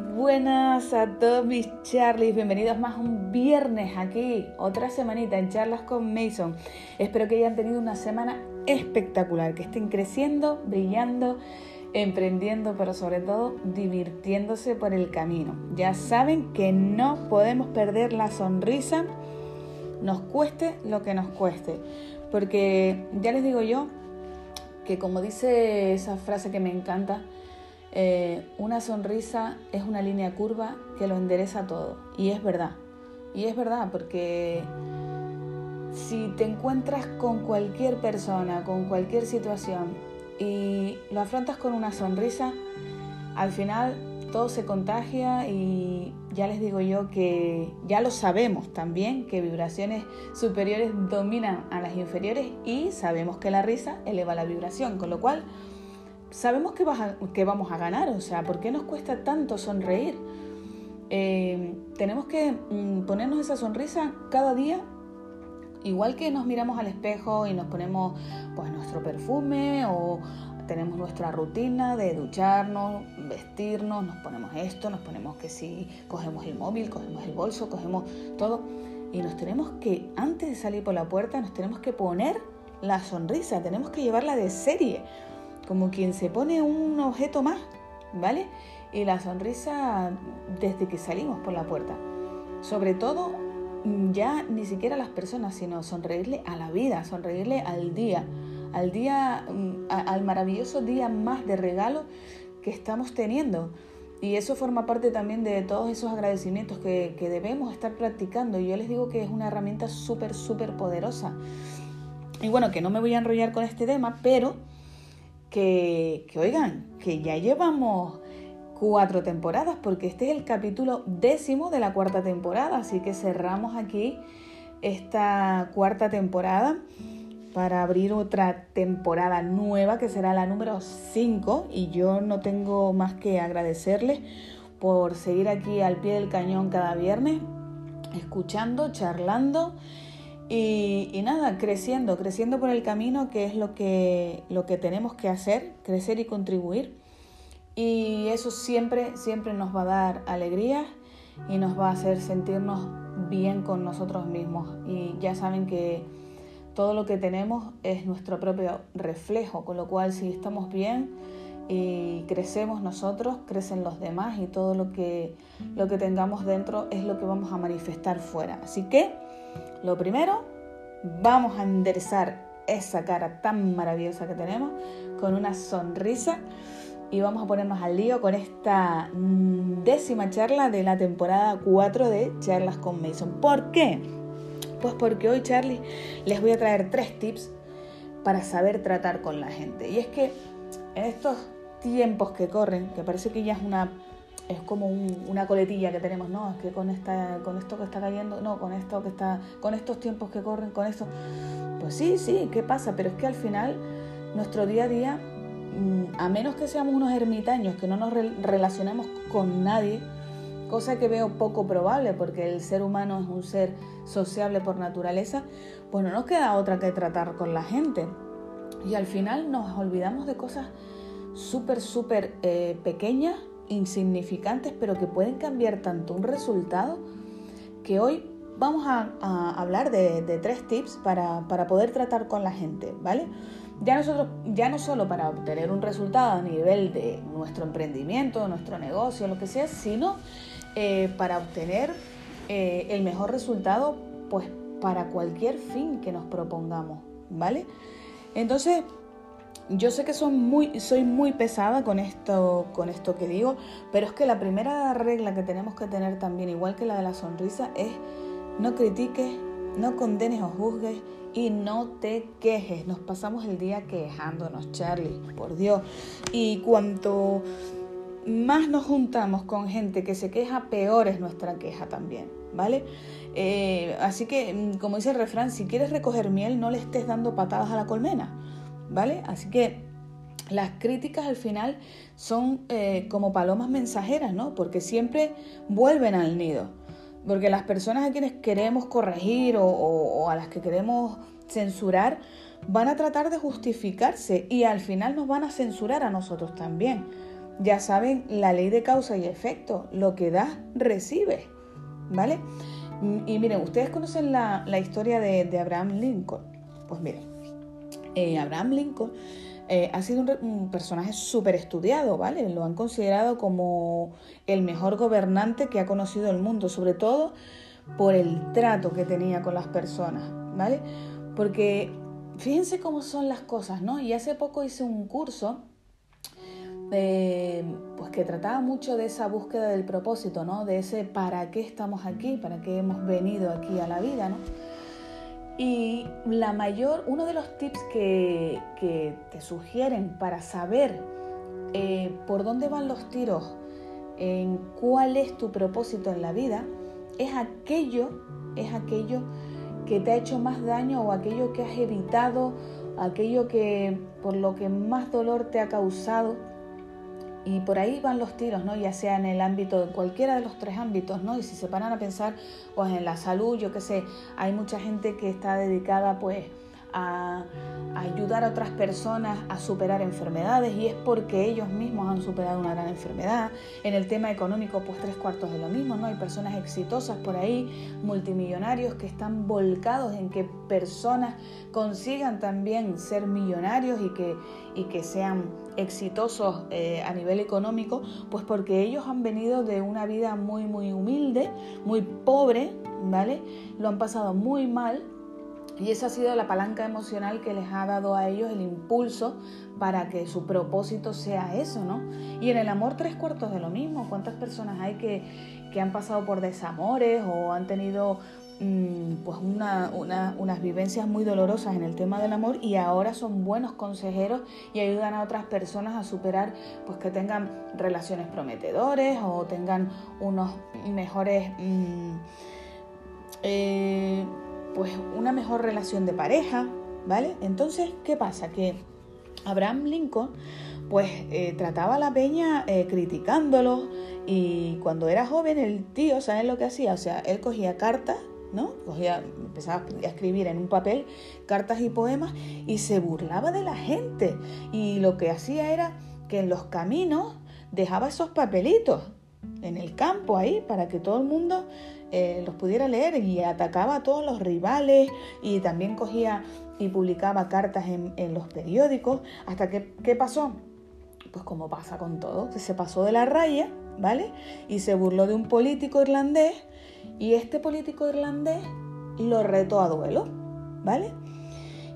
buenas a todos mis Charlies. Bienvenidos más un viernes aquí, otra semanita en charlas con Mason. Espero que hayan tenido una semana espectacular, que estén creciendo, brillando, emprendiendo, pero sobre todo divirtiéndose por el camino. Ya saben que no podemos perder la sonrisa, nos cueste lo que nos cueste, porque ya les digo yo que como dice esa frase que me encanta, eh, una sonrisa es una línea curva que lo endereza todo. Y es verdad. Y es verdad porque si te encuentras con cualquier persona, con cualquier situación y lo afrontas con una sonrisa, al final todo se contagia y ya les digo yo que ya lo sabemos también, que vibraciones superiores dominan a las inferiores y sabemos que la risa eleva la vibración, con lo cual sabemos que, que, vamos a ganar, o sea, ¿por qué nos cuesta tanto sonreír? Eh, tenemos que mm, ponernos esa sonrisa cada día, igual que nos miramos al espejo y nos ponemos pues nuestro perfume o tenemos nuestra rutina de ducharnos, vestirnos, nos ponemos esto, nos ponemos que si cogemos el móvil, cogemos el bolso, cogemos todo y nos tenemos que, antes de salir por la puerta, nos tenemos que poner la sonrisa, tenemos que llevarla de serie como quien se pone un objeto más, ¿vale? Y la sonrisa desde que salimos por la puerta. Sobre todo, mm, ya ni siquiera a las personas, sino sonreírle a la vida, sonreírle al día, al día, mm, al maravilloso día más de regalo que estamos teniendo. Y eso forma parte también de todos esos agradecimientos que, que debemos estar practicando. Y yo les digo que es una herramienta súper, súper poderosa. Y bueno, que no me voy a enrollar con este tema, pero que, oigan, que ya llevamos cuatro temporadas, porque este es el capítulo décimo de la cuarta temporada, así que cerramos aquí esta cuarta temporada para abrir otra temporada nueva que será la número 5 y yo no tengo más que agradecerles por seguir aquí al pie del cañón cada viernes, escuchando, charlando y, nada, creciendo, creciendo por el camino, que es lo que, lo que tenemos que hacer, crecer y contribuir. Y eso siempre, siempre nos va a dar alegría y nos va a hacer sentirnos bien con nosotros mismos. Y ya saben que todo lo que tenemos es nuestro propio reflejo, con lo cual si estamos bien y crecemos nosotros, crecen los demás y todo lo que, lo que tengamos dentro es lo que vamos a manifestar fuera. Así que lo primero, vamos a enderezar esa cara tan maravillosa que tenemos con una sonrisa y vamos a ponernos al lío con esta décima charla de la temporada 4 de Charlas con Mason. ¿Por qué? Pues porque hoy, Charlie, les voy a traer tres tips para saber tratar con la gente. Y es que en estos tiempos que corren, que parece que ya es una es como una coletilla que tenemos, ¿no? Es que con esta, con esto que está cayendo, no, con esto que está, con estos tiempos que corren, con esto. Pues sí, sí, ¿qué pasa? Pero es que al final, nuestro día a día, mm, a menos que seamos unos ermitaños, que no nos relacionemos con nadie, cosa que veo poco probable, porque el ser humano es un ser sociable por naturaleza, pues no nos queda otra que tratar con la gente. Y al final nos olvidamos de cosas súper, súper eh, pequeñas insignificantes, pero que pueden cambiar tanto un resultado, que hoy vamos a, hablar de, tres tips para, poder tratar con la gente, ¿vale? Ya, nosotros, ya no solo para obtener un resultado a nivel de nuestro emprendimiento, nuestro negocio, lo que sea, sino eh, para obtener eh, el mejor resultado, pues para cualquier fin que nos propongamos, ¿vale? Entonces, yo sé que soy muy, soy muy pesada con esto, con esto que digo, pero es que la primera regla que tenemos que tener también, igual que la de la sonrisa, es no critiques, no condenes o juzgues y no te quejes. Nos pasamos el día quejándonos, Charlie, por Dios. Y cuanto más nos juntamos con gente que se queja, peor es nuestra queja también, ¿vale? Eh, así que, mm, como dice el refrán, si quieres recoger miel, no le estés dando patadas a la colmena ¿vale? Así que las críticas al final son eh, como palomas mensajeras, ¿no? Porque siempre vuelven al nido. Porque las personas a quienes queremos corregir o, a las que queremos censurar van a tratar de justificarse y al final nos van a censurar a nosotros también. ya saben la ley de causa y efecto, lo que das, recibes, ¿vale? Y miren, ustedes conocen la, historia de, Abraham Lincoln. Pues miren, eh, Abraham Lincoln eh, ha sido un, personaje súper estudiado, ¿vale? Lo han considerado como el mejor gobernante que ha conocido el mundo, sobre todo por el trato que tenía con las personas, ¿vale? Porque fíjense cómo son las cosas, ¿no? Y hace poco hice un curso pues que trataba mucho de esa búsqueda del propósito, ¿no? De ese para qué estamos aquí, para qué hemos venido aquí a la vida, ¿no? Y la mayor, uno de los tips que, te sugieren para saber eh, por dónde van los tiros, en cuál es tu propósito en la vida, es aquello, es aquello que te ha hecho más daño o aquello que has evitado, aquello que por lo que más dolor te ha causado y por ahí van los tiros, ¿no? Ya sea en el ámbito, de cualquiera de los tres ámbitos, ¿no? Y si se paran a pensar, pues en la salud, yo qué sé, hay mucha gente que está dedicada, pues, a, ayudar a otras personas a superar enfermedades y es porque ellos mismos han superado una gran enfermedad. En el tema económico, pues tres cuartos de lo mismo, ¿no? Hay personas exitosas por ahí, multimillonarios que están volcados en que personas consigan también ser millonarios y que, y que sean exitosos eh, a nivel económico, pues porque ellos han venido de una vida muy, muy humilde, muy pobre, ¿vale? Lo han pasado muy mal y esa ha sido la palanca emocional que les ha dado a ellos el impulso para que su propósito sea eso, ¿no? Y en el amor tres cuartos de lo mismo. ¿Cuántas personas hay que, que han pasado por desamores o han tenido mm, pues unas vivencias muy dolorosas en el tema del amor y ahora son buenos consejeros y ayudan a otras personas a superar, pues que tengan relaciones prometedores o tengan unos mejores... Mm, eh, pues una mejor relación de pareja, ¿vale? Entonces, ¿qué pasa? Que Abraham Lincoln pues eh, trataba a la peña eh, criticándolo y cuando era joven el tío, ¿saben lo que hacía? O sea, él cogía cartas, ¿no? Cogía, empezaba a escribir en un papel cartas y poemas y se burlaba de la gente y lo que hacía era que en los caminos dejaba esos papelitos en el campo ahí para que todo el mundo eh, los pudiera leer y atacaba a todos los rivales y también cogía y publicaba cartas en, los periódicos. Hasta que, ¿qué pasó? Pues como pasa con todo, se pasó de la raya, ¿vale? Y se burló de un político irlandés y este político irlandés lo retó a duelo, ¿vale?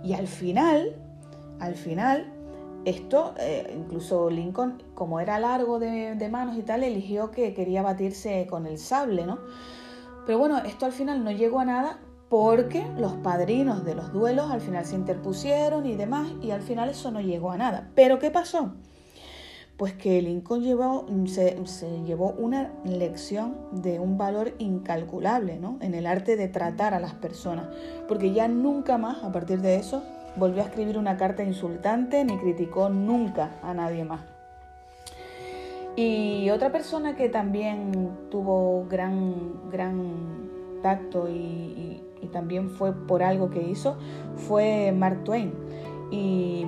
Y al final, al final, esto, eh, incluso Lincoln, como era largo de, de, manos y tal, eligió que quería batirse con el sable, ¿no? Pero bueno, esto al final no llegó a nada porque los padrinos de los duelos al final se interpusieron y demás y al final eso no llegó a nada. Pero ¿qué pasó? Pues que Lincoln llevó, se, llevó una lección de un valor incalculable ¿no? en el arte de tratar a las personas, porque ya nunca más, a partir de eso, volvió a escribir una carta insultante ni criticó nunca a nadie más. Y otra persona que también tuvo gran, gran tacto y, también fue por algo que hizo fue Mark Twain. Y,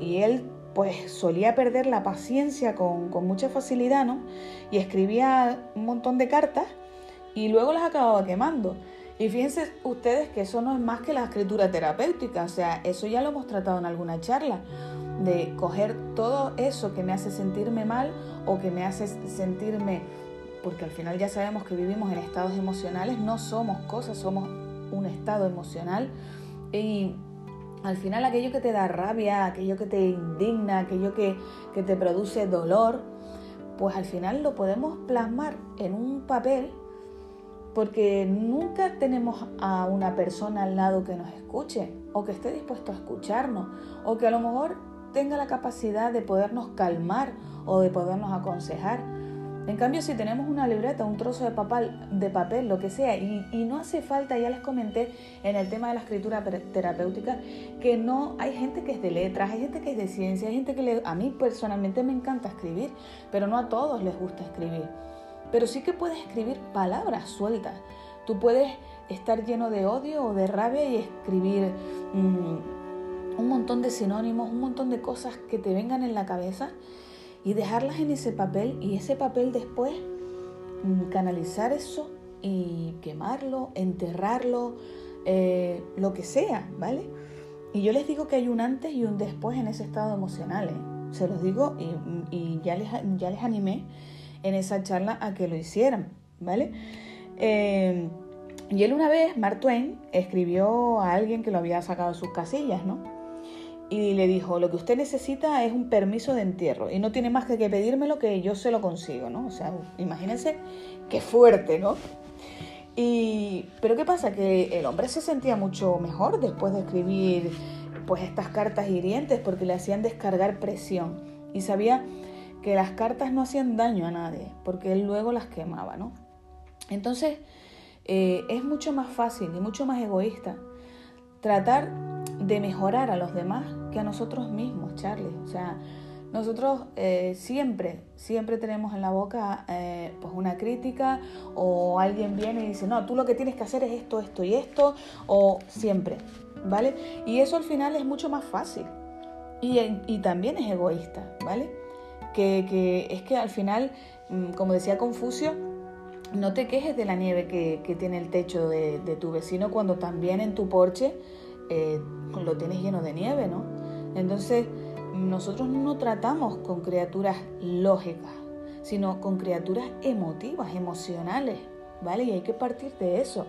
él pues solía perder la paciencia con, con, mucha facilidad, ¿no? Y escribía un montón de cartas y luego las acababa quemando. Y fíjense ustedes que eso no es más que la escritura terapéutica, o sea, eso ya lo hemos tratado en alguna charla de coger todo eso que me hace sentirme mal o que me hace sentirme, porque al final ya sabemos que vivimos en estados emocionales, no somos cosas, somos un estado emocional. Y al final aquello que te da rabia, aquello que te indigna, aquello que, que te produce dolor, pues al final lo podemos plasmar en un papel porque nunca tenemos a una persona al lado que nos escuche o que esté dispuesto a escucharnos o que a lo mejor tenga la capacidad de podernos calmar o de podernos aconsejar. En cambio, si tenemos una libreta, un trozo de papel, de papel lo que sea, y, no hace falta, ya les comenté en el tema de la escritura terapéutica, que no hay gente que es de letras, hay gente que es de ciencia, hay gente que le, a mí personalmente me encanta escribir, pero no a todos les gusta escribir. Pero sí que puedes escribir palabras sueltas. Tú puedes estar lleno de odio o de rabia y escribir... Mm, un montón de sinónimos, un montón de cosas que te vengan en la cabeza y dejarlas en ese papel y ese papel después mm, canalizar eso y quemarlo, enterrarlo, eh, lo que sea, ¿vale? Y yo les digo que hay un antes y un después en ese estado emocional, ¿eh? se los digo y, ya, les, ya les animé en esa charla a que lo hicieran, ¿vale? Eh, y él una vez, Mark Twain, escribió a alguien que lo había sacado de sus casillas, ¿no? Y le dijo, lo que usted necesita es un permiso de entierro y no tiene más que pedírmelo que yo se lo consigo, ¿no? O sea, imagínense qué fuerte, ¿no? Y, pero ¿qué pasa? Que el hombre se sentía mucho mejor después de escribir pues estas cartas hirientes porque le hacían descargar presión y sabía que las cartas no hacían daño a nadie porque él luego las quemaba, ¿no? Entonces eh, es mucho más fácil y mucho más egoísta tratar de mejorar a los demás que a nosotros mismos, Charlie. O sea, nosotros eh, siempre, siempre tenemos en la boca eh, pues una crítica o alguien viene y dice, no, tú lo que tienes que hacer es esto, esto y esto, o siempre, ¿vale? Y eso al final es mucho más fácil y, y también es egoísta, ¿vale? Que, que, es que al final, mm, como decía Confucio, no te quejes de la nieve que, que tiene el techo de, de, tu vecino cuando también en tu porche eh, lo tienes lleno de nieve, ¿no? Entonces, nosotros no tratamos con criaturas lógicas, sino con criaturas emotivas, emocionales, ¿vale? Y hay que partir de eso.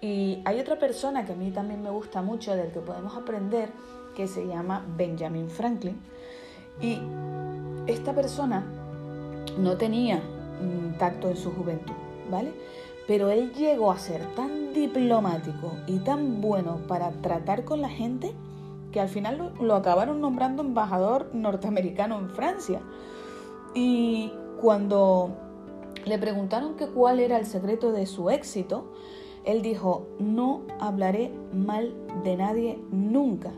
Y hay otra persona que a mí también me gusta mucho, del que podemos aprender, que se llama Benjamin Franklin. Y esta persona no tenía tacto en su juventud, ¿vale? Pero él llegó a ser tan diplomático y tan bueno para tratar con la gente que al final lo, acabaron nombrando embajador norteamericano en Francia. Y cuando le preguntaron que cuál era el secreto de su éxito, él dijo, no hablaré mal de nadie nunca.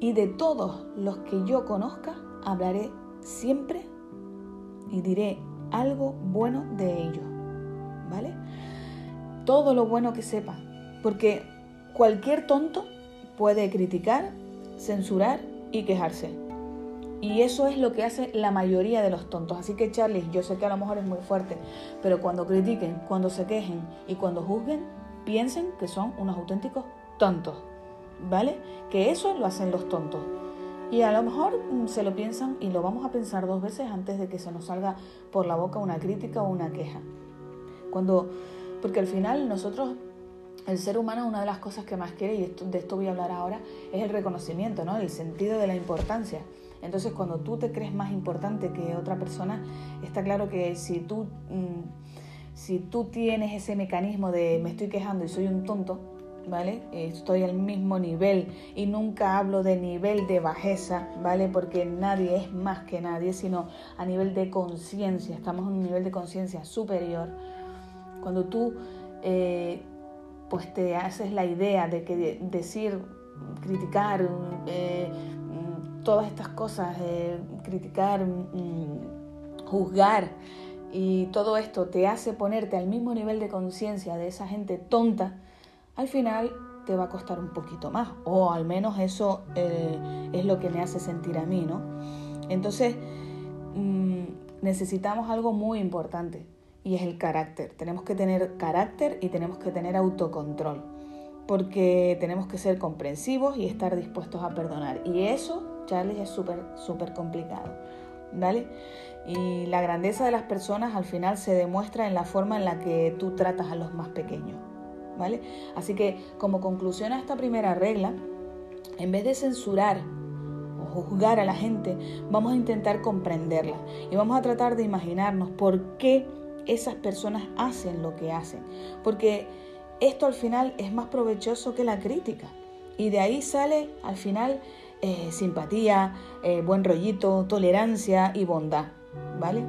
Y de todos los que yo conozca, hablaré siempre y diré algo bueno de ellos. Todo lo bueno que sepa. Porque cualquier tonto puede criticar, censurar y quejarse. Y eso es lo que hace la mayoría de los tontos. Así que Charlie, yo sé que a lo mejor es muy fuerte, pero cuando critiquen, cuando se quejen y cuando juzguen, piensen que son unos auténticos tontos. ¿Vale? Que eso lo hacen los tontos. Y a lo mejor mm, se lo piensan y lo vamos a pensar dos veces antes de que se nos salga por la boca una crítica o una queja. Cuando, porque al final nosotros el ser humano una de las cosas que más quiere, y de esto voy a hablar ahora, es el reconocimiento, ¿no? el sentido de la importancia. Entonces cuando tú te crees más importante que otra persona, está claro que si tú, mm, si tú tienes ese mecanismo de me estoy quejando y soy un tonto, ¿vale? Estoy al mismo nivel y nunca hablo de nivel de bajeza, ¿vale? Porque nadie es más que nadie, sino a nivel de conciencia, estamos en un nivel de conciencia superior. Cuando tú eh, pues te haces la idea de que decir, criticar eh, todas estas cosas, criticar, mm, juzgar y todo esto te hace ponerte al mismo nivel de conciencia de esa gente tonta, al final te va a costar un poquito más, o al menos eso eh, es lo que me hace sentir a mí, ¿no? Entonces, mm, necesitamos algo muy importante, y es el carácter. Tenemos que tener carácter y tenemos que tener autocontrol, porque tenemos que ser comprensivos y estar dispuestos a perdonar. Y eso, Charlie, es súper, súper complicado, ¿vale? Y la grandeza de las personas al final se demuestra en la forma en la que tú tratas a los más pequeños, ¿vale? Así que como conclusión a esta primera regla, en vez de censurar o juzgar a la gente, vamos a intentar comprenderla y vamos a tratar de imaginarnos por qué esas personas hacen lo que hacen. Porque esto al final es más provechoso que la crítica. Y de ahí sale al final eh, simpatía, eh, buen rollito, tolerancia y bondad. ¿Vale?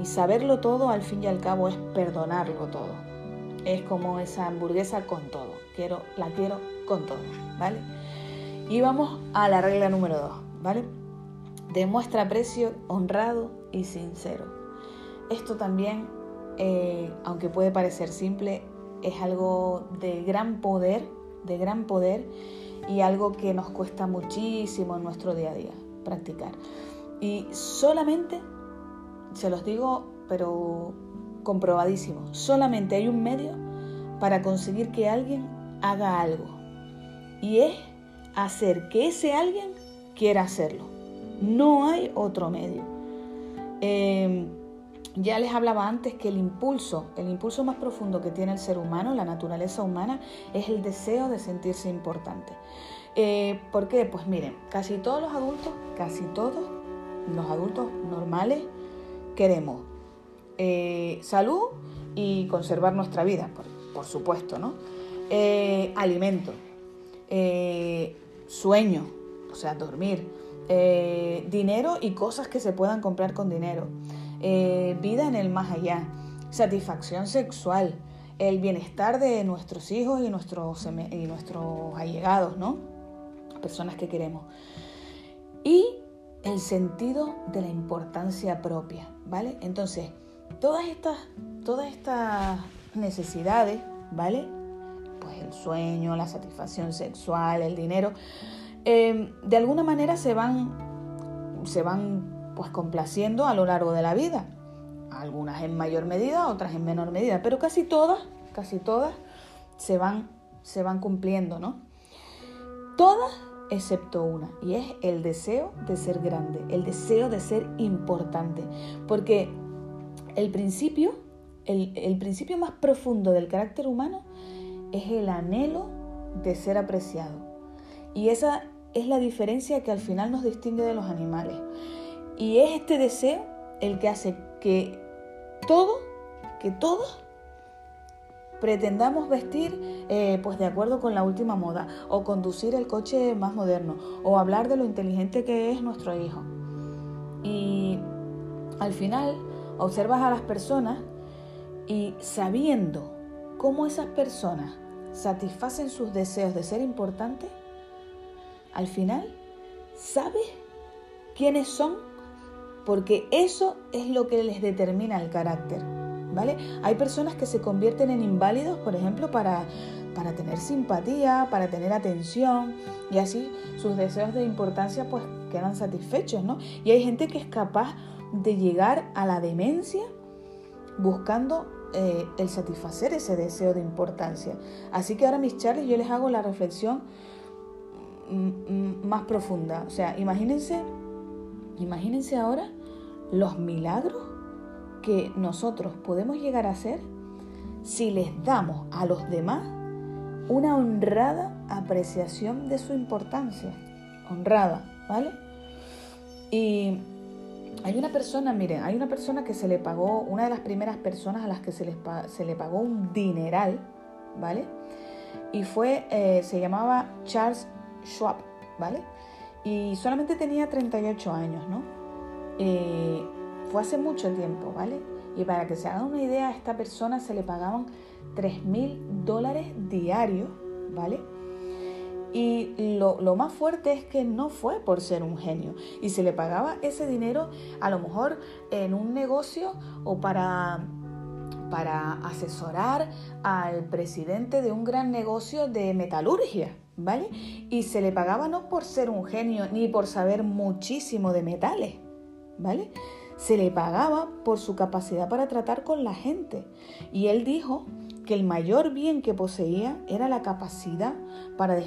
Y saberlo todo al fin y al cabo es perdonarlo todo. Es como esa hamburguesa con todo. Quiero, la quiero con todo. ¿Vale? Y vamos a la regla número dos. ¿Vale? Demuestra aprecio honrado y sincero. Esto también eh, aunque puede parecer simple, es algo de gran poder, de gran poder y algo que nos cuesta muchísimo en nuestro día a día practicar. Y solamente se los digo, pero comprobadísimo, solamente hay un medio para conseguir que alguien haga algo. Y es hacer que ese alguien quiera hacerlo. No hay otro medio. Em, ya les hablaba antes que el impulso, el impulso más profundo que tiene el ser humano, la naturaleza humana, es el deseo de sentirse importante. Eh, ¿Por qué? Pues miren, casi todos los adultos, casi todos los adultos normales, queremos eh, salud y conservar nuestra vida, por, supuesto, ¿no? Eh, alimento, sueño, o sea, dormir, dinero y cosas que se puedan comprar con dinero. Eh, vida en el más allá, satisfacción sexual, el bienestar de nuestros hijos y nuestros, y nuestros allegados, ¿no? Personas que queremos. Y el sentido de la importancia propia, ¿vale? Entonces, todas estas, todas estas necesidades, ¿vale? Pues el sueño, la satisfacción sexual, el dinero, eh, de alguna manera se van, se van pues complaciendo a lo largo de la vida. Algunas en mayor medida, otras en menor medida, pero casi todas, casi todas se van, se van cumpliendo, ¿no? Todas excepto una, y es el deseo de ser grande, el deseo de ser importante, porque el principio, el, el principio más profundo del carácter humano es el anhelo de ser apreciado. Y esa es la diferencia que al final nos distingue de los animales. Y es este deseo el que hace que todo, que todos pretendamos vestir eh, pues de acuerdo con la última moda o conducir el coche más moderno o hablar de lo inteligente que es nuestro hijo. Y al final observas a las personas y sabiendo cómo esas personas satisfacen sus deseos de ser importantes, al final sabes quiénes son porque eso es lo que les determina el carácter. ¿Vale? Hay personas que se convierten en inválidos, por ejemplo, para, para tener simpatía, para tener atención y así sus deseos de importancia pues quedan satisfechos, ¿no? Y hay gente que es capaz de llegar a la demencia buscando eh, el satisfacer ese deseo de importancia. Así que ahora mis charles yo les hago la reflexión mm, mm, más profunda. O sea, imagínense, imagínense ahora los milagros que nosotros podemos llegar a hacer si les damos a los demás una honrada apreciación de su importancia. Honrada, ¿vale? Y hay una persona, miren, hay una persona que se le pagó, una de las primeras personas a las que se, se le pagó un dineral, ¿vale? Y fue, eh, se llamaba Charles Schwab, ¿vale? Y solamente tenía 38 años, ¿no? Eh, fue hace mucho tiempo, ¿vale? Y para que se hagan una idea, a esta persona se le pagaban 3 mil dólares diarios, ¿vale? Y lo, lo, más fuerte es que no fue por ser un genio. Y se le pagaba ese dinero a lo mejor en un negocio o para, para asesorar al presidente de un gran negocio de metalurgia, ¿vale? Y se le pagaba no por ser un genio ni por saber muchísimo de metales, ¿vale? Se le pagaba por su capacidad para tratar con la gente. Y él dijo que el mayor bien que poseía era la capacidad para,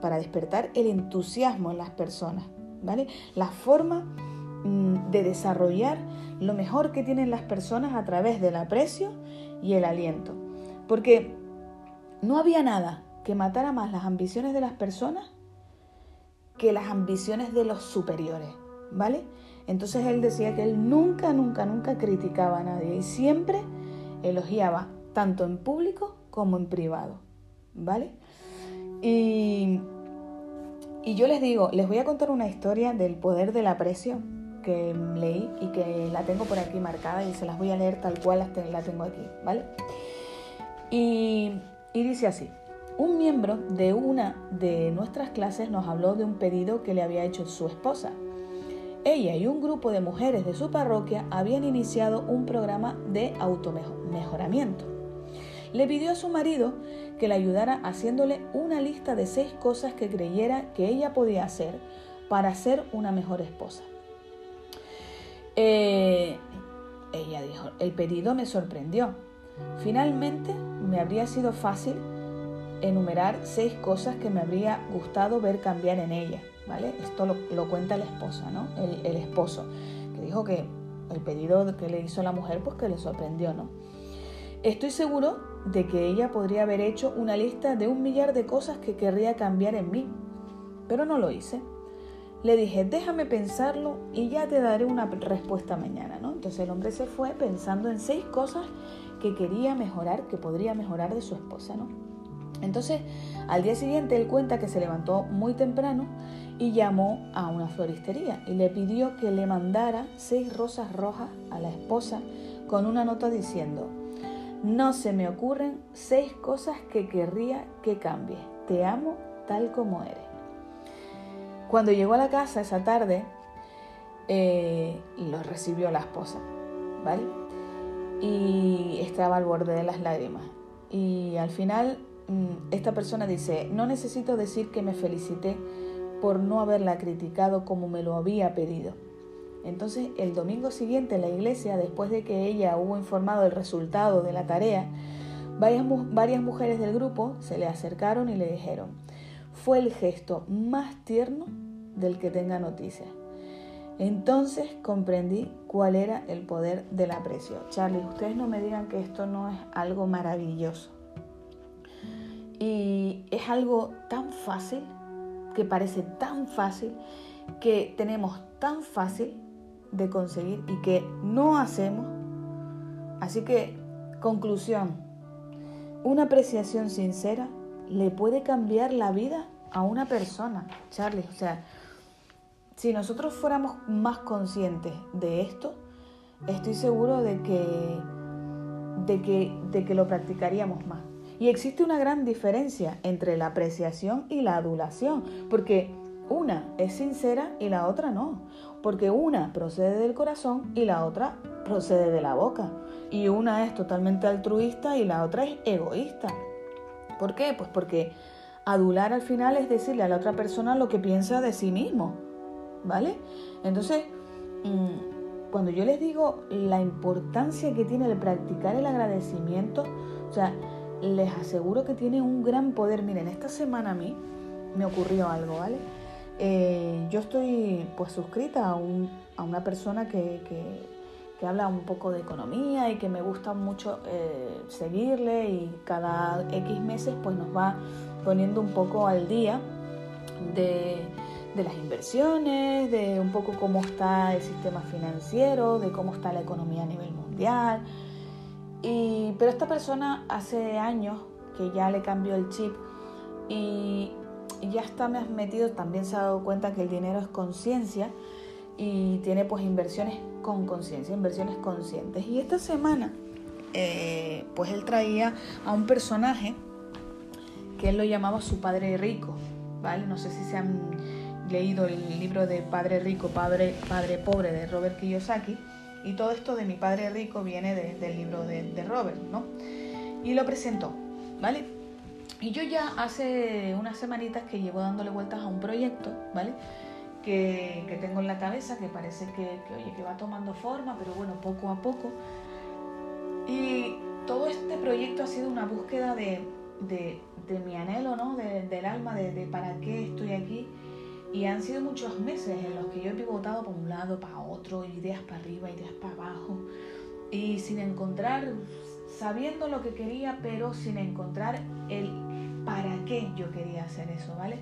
para despertar el entusiasmo en las personas, ¿vale? La forma mm, de desarrollar lo mejor que tienen las personas a través del aprecio y el aliento. Porque no había nada que matara más las ambiciones de las personas que las ambiciones de los superiores, ¿vale? Entonces él decía que él nunca, nunca, nunca criticaba a nadie y siempre elogiaba, tanto en público como en privado. ¿Vale? Y, y yo les digo, les voy a contar una historia del poder del aprecio que leí y que la tengo por aquí marcada y se las voy a leer tal cual la tengo aquí, ¿vale? Y, y dice así, un miembro de una de nuestras clases nos habló de un pedido que le había hecho su esposa ella y un grupo de mujeres de su parroquia habían iniciado un programa de automejoramiento. Le pidió a su marido que le ayudara haciéndole una lista de seis cosas que creyera que ella podía hacer para ser una mejor esposa. Eh, ella dijo, el pedido me sorprendió. Finalmente me habría sido fácil enumerar seis cosas que me habría gustado ver cambiar en ella, Esto lo, cuenta la esposa, ¿no? El, esposo, que dijo que el pedido que le hizo la mujer, pues que le sorprendió, ¿no? Estoy seguro de que ella podría haber hecho una lista de un millar de cosas que querría cambiar en mí, pero no lo hice. Le dije, déjame pensarlo y ya te daré una respuesta mañana, ¿no? Entonces el hombre se fue pensando en seis cosas que quería mejorar, que podría mejorar de su esposa. Entonces, al día siguiente él cuenta que se levantó muy temprano y llamó a una floristería y le pidió que le mandara seis rosas rojas a la esposa con una nota diciendo, no se me ocurren seis cosas que querría que cambie. Te amo tal como eres. Cuando llegó a la casa esa tarde, eh, lo recibió la esposa, ¿vale? Y estaba al borde de las lágrimas. Y al final esta persona dice, no necesito decir que me felicité por no haberla criticado como me lo había pedido. Entonces el domingo siguiente en la iglesia, después de que ella hubo informado el resultado de la tarea, varias, varias mujeres del grupo se le acercaron y le dijeron, fue el gesto más tierno del que tenga noticias. Entonces comprendí cuál era el poder del aprecio. Charlie, ustedes no me digan que esto no es algo maravilloso. Y es algo tan fácil, que parece tan fácil, que tenemos tan fácil de conseguir y que no hacemos. Así que, conclusión, una apreciación sincera le puede cambiar la vida a una persona, Charlie. O sea, si nosotros fuéramos más conscientes de esto, estoy seguro de que, de que, de que lo practicaríamos más. Y existe una gran diferencia entre la apreciación y la adulación, porque una es sincera y la otra no, porque una procede del corazón y la otra procede de la boca. Y una es totalmente altruista y la otra es egoísta. ¿Por qué? Pues porque adular al final es decirle a la otra persona lo que piensa de sí mismo. ¿Vale? Entonces, mm, cuando yo les digo la importancia que tiene el practicar el agradecimiento, o sea, les aseguro que tiene un gran poder. Miren, esta semana a mí me ocurrió algo, ¿vale? Eh, yo estoy pues suscrita a, un, a una persona que, que, habla un poco de economía y que me gusta mucho eh, seguirle y cada X meses pues nos va poniendo un poco al día de, de las inversiones, de un poco cómo está el sistema financiero, de cómo está la economía a nivel mundial. Y, pero esta persona hace años que ya le cambió el chip y, ya está metido, también se ha dado cuenta que el dinero es conciencia y tiene pues inversiones con conciencia, inversiones conscientes. Y esta semana eh, pues él traía a un personaje que él lo llamaba su padre rico, ¿vale? No sé si se han leído el libro de Padre Rico, Padre, padre Pobre de Robert Kiyosaki. Y todo esto de mi padre rico viene del libro de, Robert, ¿no? Y lo presentó, ¿vale? Y yo ya hace unas semanitas que llevo dándole vueltas a un proyecto, ¿vale? Que, que tengo en la cabeza, que parece que, que, oye, que va tomando forma, pero bueno, poco a poco. Y todo este proyecto ha sido una búsqueda de, de, de mi anhelo, ¿no? De, del alma, de para qué estoy aquí. Y han sido muchos meses en los que yo he pivotado para un lado, para otro, ideas para arriba, ideas para abajo, y sin encontrar, sabiendo lo que quería, pero sin encontrar el para qué yo quería hacer eso, ¿vale?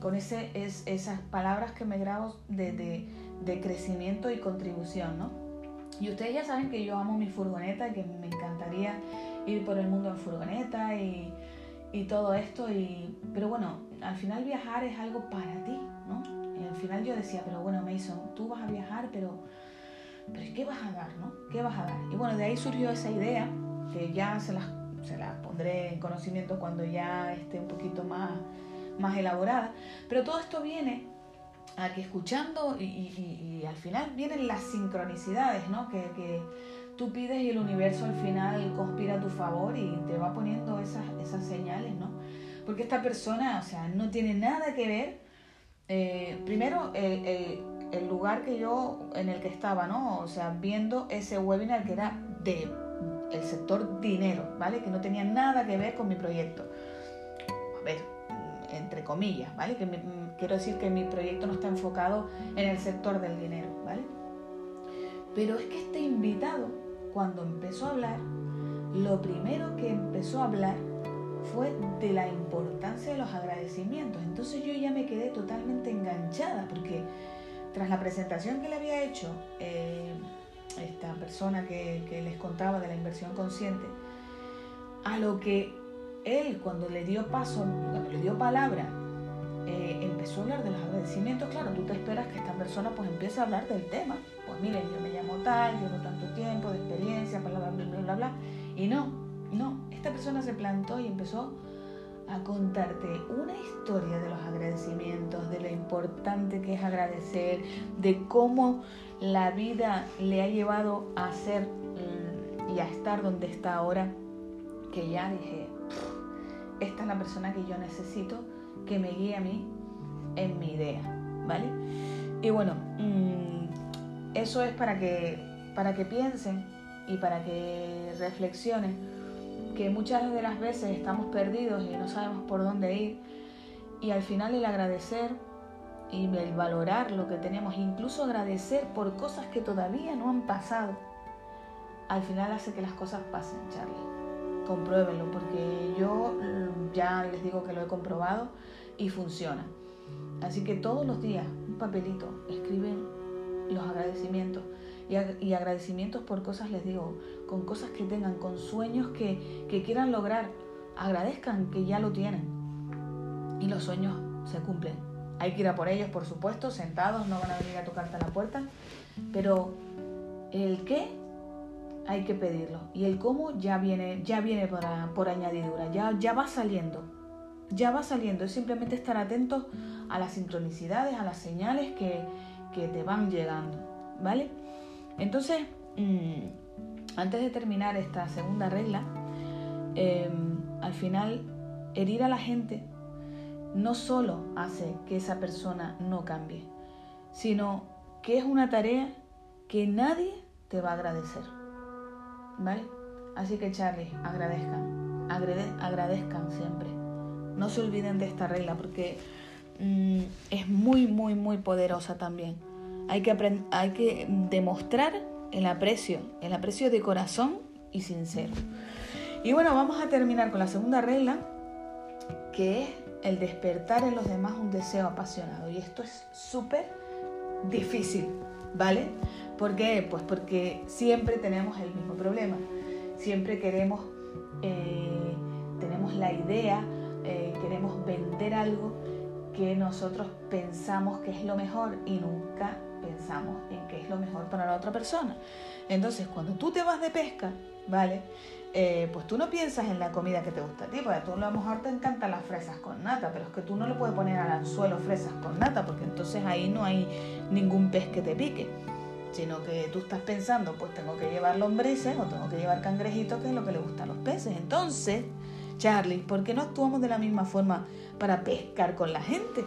Con ese, es, esas palabras que me grabo de, de, crecimiento y contribución, ¿no? Y ustedes ya saben que yo amo mi furgoneta que me encantaría ir por el mundo en furgoneta y, y todo esto, y, pero bueno, al final viajar es algo para ti, ¿no? Y al final yo decía, pero bueno, Mason, tú vas a viajar, pero, pero ¿qué vas a dar, no? ¿Qué vas a dar? Y bueno, de ahí surgió esa idea, que ya se las se la pondré en conocimiento cuando ya esté un poquito más, más elaborada. Pero todo esto viene a que escuchando y, al final vienen las sincronicidades, ¿no? Que, que, tú pides y el universo al final conspira a tu favor y te va poniendo esas, esas señales, ¿no? Porque esta persona, o sea, no tiene nada que ver. Eh, primero, el, lugar que yo, en el que estaba, ¿no? O sea, viendo ese webinar que era de el sector dinero, ¿vale? Que no tenía nada que ver con mi proyecto. A ver, entre comillas, ¿vale? Que quiero decir que mi proyecto no está enfocado en el sector del dinero, ¿vale? Pero es que este invitado, cuando empezó a hablar, lo primero que empezó a hablar fue de la importancia de los agradecimientos. Entonces yo ya me quedé totalmente enganchada porque tras la presentación que le había hecho eh, esta persona que, les contaba de la inversión consciente, a lo que él cuando le dio paso, cuando le dio palabra, eh, empezó a hablar de los agradecimientos, claro, tú te esperas que esta persona pues empiece a hablar del tema. Pues miren, yo me llamo tal, llevo tanto tiempo de experiencia, bla, bla, bla, bla, bla. Y no, no, esta persona se plantó y empezó a contarte una historia de los agradecimientos, de lo importante que es agradecer, de cómo la vida le ha llevado a ser mm, y a estar donde está ahora, que ya dije, esta es la persona que yo necesito que me guíe a mí en mi idea, ¿vale? Y bueno, mm, eso es para que, para que piensen y para que reflexionen que muchas de las veces estamos perdidos y no sabemos por dónde ir y al final el agradecer y el valorar lo que tenemos, incluso agradecer por cosas que todavía no han pasado, al final hace que las cosas pasen, Charlie. Compruébenlo, porque yo mm, ya les digo que lo he comprobado y funciona. Así que todos los días, un papelito, escriben los agradecimientos. Y, agradecimientos por cosas, les digo, con cosas que tengan, con sueños que, que quieran lograr. Agradezcan que ya lo tienen. Y los sueños se cumplen. Hay que ir a por ellos, por supuesto, sentados, no van a venir a tocarte a la puerta. Pero el qué hay que pedirlo. Y el cómo ya viene, ya viene por, por añadidura, ya, ya va saliendo. Ya va saliendo. Es simplemente estar atentos a las sincronicidades, a las señales que, que te van llegando. ¿Vale? Entonces, mm, antes de terminar esta segunda regla, em, al final, herir a la gente no solo hace que esa persona no cambie, sino que es una tarea que nadie te va a agradecer. ¿Vale? Así que Charlie, agradezcan, agradezcan siempre. No se olviden de esta regla porque mm, es muy, muy, muy poderosa también. Hay que, demostrar el aprecio, el aprecio de corazón y sincero. Y bueno, vamos a terminar con la segunda regla, que es el despertar en los demás un deseo apasionado. Y esto es súper difícil, ¿vale? ¿Por qué? Pues porque siempre tenemos el mismo problema. Siempre queremos, eh, tenemos la idea, eh, queremos vender algo que nosotros pensamos que es lo mejor y nunca pensamos en qué es lo mejor para la otra persona. Entonces, cuando tú te vas de pesca, ¿vale? Eh, pues tú no piensas en la comida que te gusta a ti, porque tú a lo mejor te encantan las fresas con nata, pero es que tú no le puedes poner al anzuelo fresas con nata, porque entonces ahí no hay ningún pez que te pique, sino que tú estás pensando, pues tengo que llevar lombrices o tengo que llevar cangrejitos, que es lo que le gustan a los peces. Entonces, Charlie, ¿por qué no actuamos de la misma forma para pescar con la gente?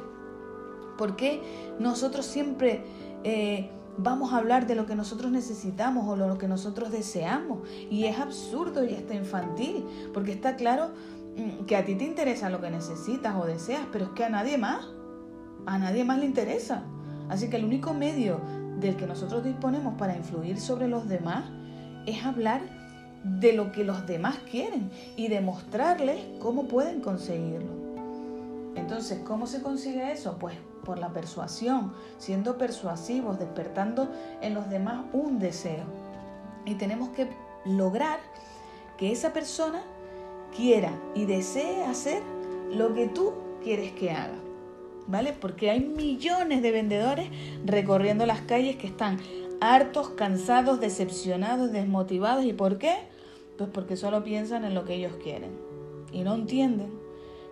¿Por qué nosotros siempre eh, vamos a hablar de lo que nosotros necesitamos o lo que nosotros deseamos? Y es absurdo y está infantil, porque está claro mm, que a ti te interesa lo que necesitas o deseas, pero es que a nadie más, a nadie más le interesa. Así que el único medio del que nosotros disponemos para influir sobre los demás es hablar de lo que los demás quieren y demostrarles cómo pueden conseguirlo. Entonces, ¿cómo se consigue eso? Pues por la persuasión, siendo persuasivos, despertando en los demás un deseo. Y tenemos que lograr que esa persona quiera y desee hacer lo que tú quieres que haga. ¿Vale? Porque hay millones de vendedores recorriendo las calles que están hartos, cansados, decepcionados, desmotivados. ¿Y por qué? Pues porque solo piensan en lo que ellos quieren. Y no entienden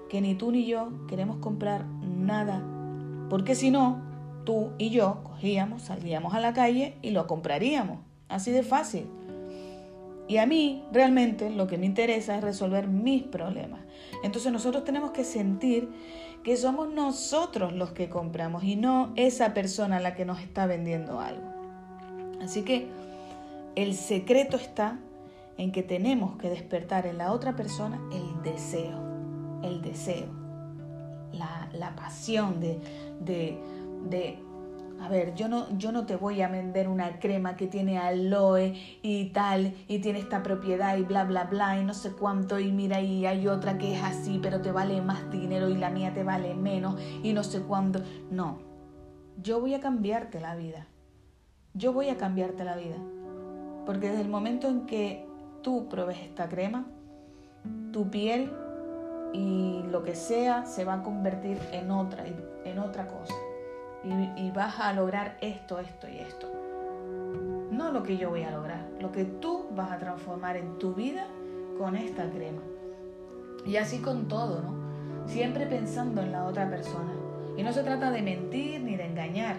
que ni tú ni yo queremos comprar nada porque si no, tú y yo cogíamos, salíamos a la calle y lo compraríamos. Así de fácil. Y a mí realmente lo que me interesa es resolver mis problemas. Entonces nosotros tenemos que sentir que somos nosotros los que compramos y no esa persona la que nos está vendiendo algo. Así que el secreto está en que tenemos que despertar en la otra persona el deseo, el deseo, la, pasión de, de, de a ver, yo no, yo no te voy a vender una crema que tiene aloe y tal, y tiene esta propiedad y bla, bla, bla, y no sé cuánto, y mira, y hay otra que es así, pero te vale más dinero y la mía te vale menos, y no sé cuánto. No, yo voy a cambiarte la vida. Yo voy a cambiarte la vida. Porque desde el momento en que tú pruebes esta crema, tu piel y lo que sea se va a convertir en otra, en otra cosa y, vas a lograr esto, esto y esto. No lo que yo voy a lograr, lo que tú vas a transformar en tu vida con esta crema. Y así con todo, ¿no? Siempre pensando en la otra persona. Y no se trata de mentir ni de engañar,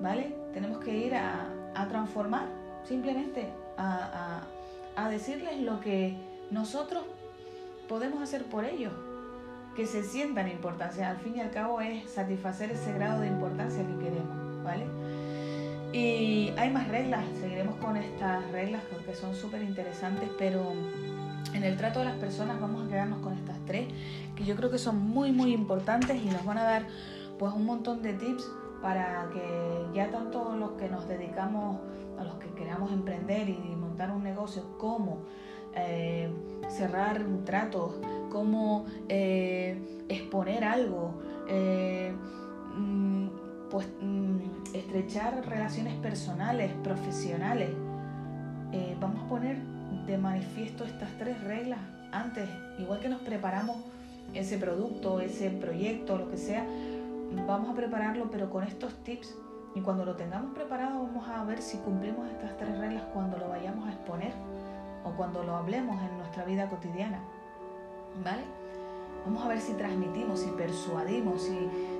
¿vale? Tenemos que ir a, transformar, simplemente a, a decirles lo que nosotros podemos hacer por ellos, que se sientan importancia. Al fin y al cabo es satisfacer ese grado de importancia que queremos, ¿vale? Y hay más reglas, seguiremos con estas reglas que son súper interesantes, pero en el trato de las personas vamos a quedarnos con estas tres, que yo creo que son muy, muy importantes y nos van a dar pues un montón de tips para que ya tanto los que nos dedicamos, a los que queramos emprender y montar un negocio, como eh, cerrar tratos, cómo eh, exponer algo, eh, mm, pues mm, estrechar relaciones personales, profesionales. vamos a poner de manifiesto estas tres reglas antes, igual que nos preparamos ese producto, ese proyecto, lo que sea, vamos a prepararlo, pero con estos tips. Y cuando lo tengamos preparado, vamos a ver si cumplimos estas tres reglas cuando lo vayamos a exponer o cuando lo hablemos en nuestra vida cotidiana. ¿Vale? Vamos a ver si transmitimos, si persuadimos, si,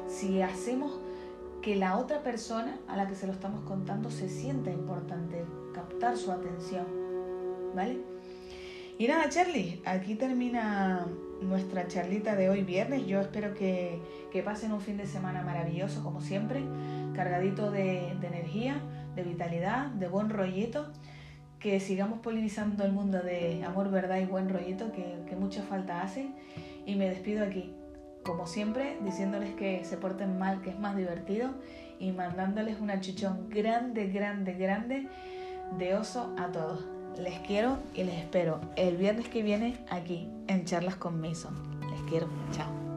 si hacemos que la otra persona a la que se lo estamos contando se sienta importante, captar su atención. ¿Vale? Y nada, Charlie, aquí termina nuestra charlita de hoy viernes. Yo espero que, que pasen un fin de semana maravilloso, como siempre, cargadito de, de energía, de vitalidad, de buen rollito que sigamos polinizando el mundo de amor, verdad y buen rollito que, que mucha falta hace. Y me despido aquí, como siempre, diciéndoles que se porten mal, que es más divertido, y mandándoles una chichón grande, grande, grande de oso a todos. Les quiero y les espero el viernes que viene aquí en Charlas con Mason. Les quiero. Chao.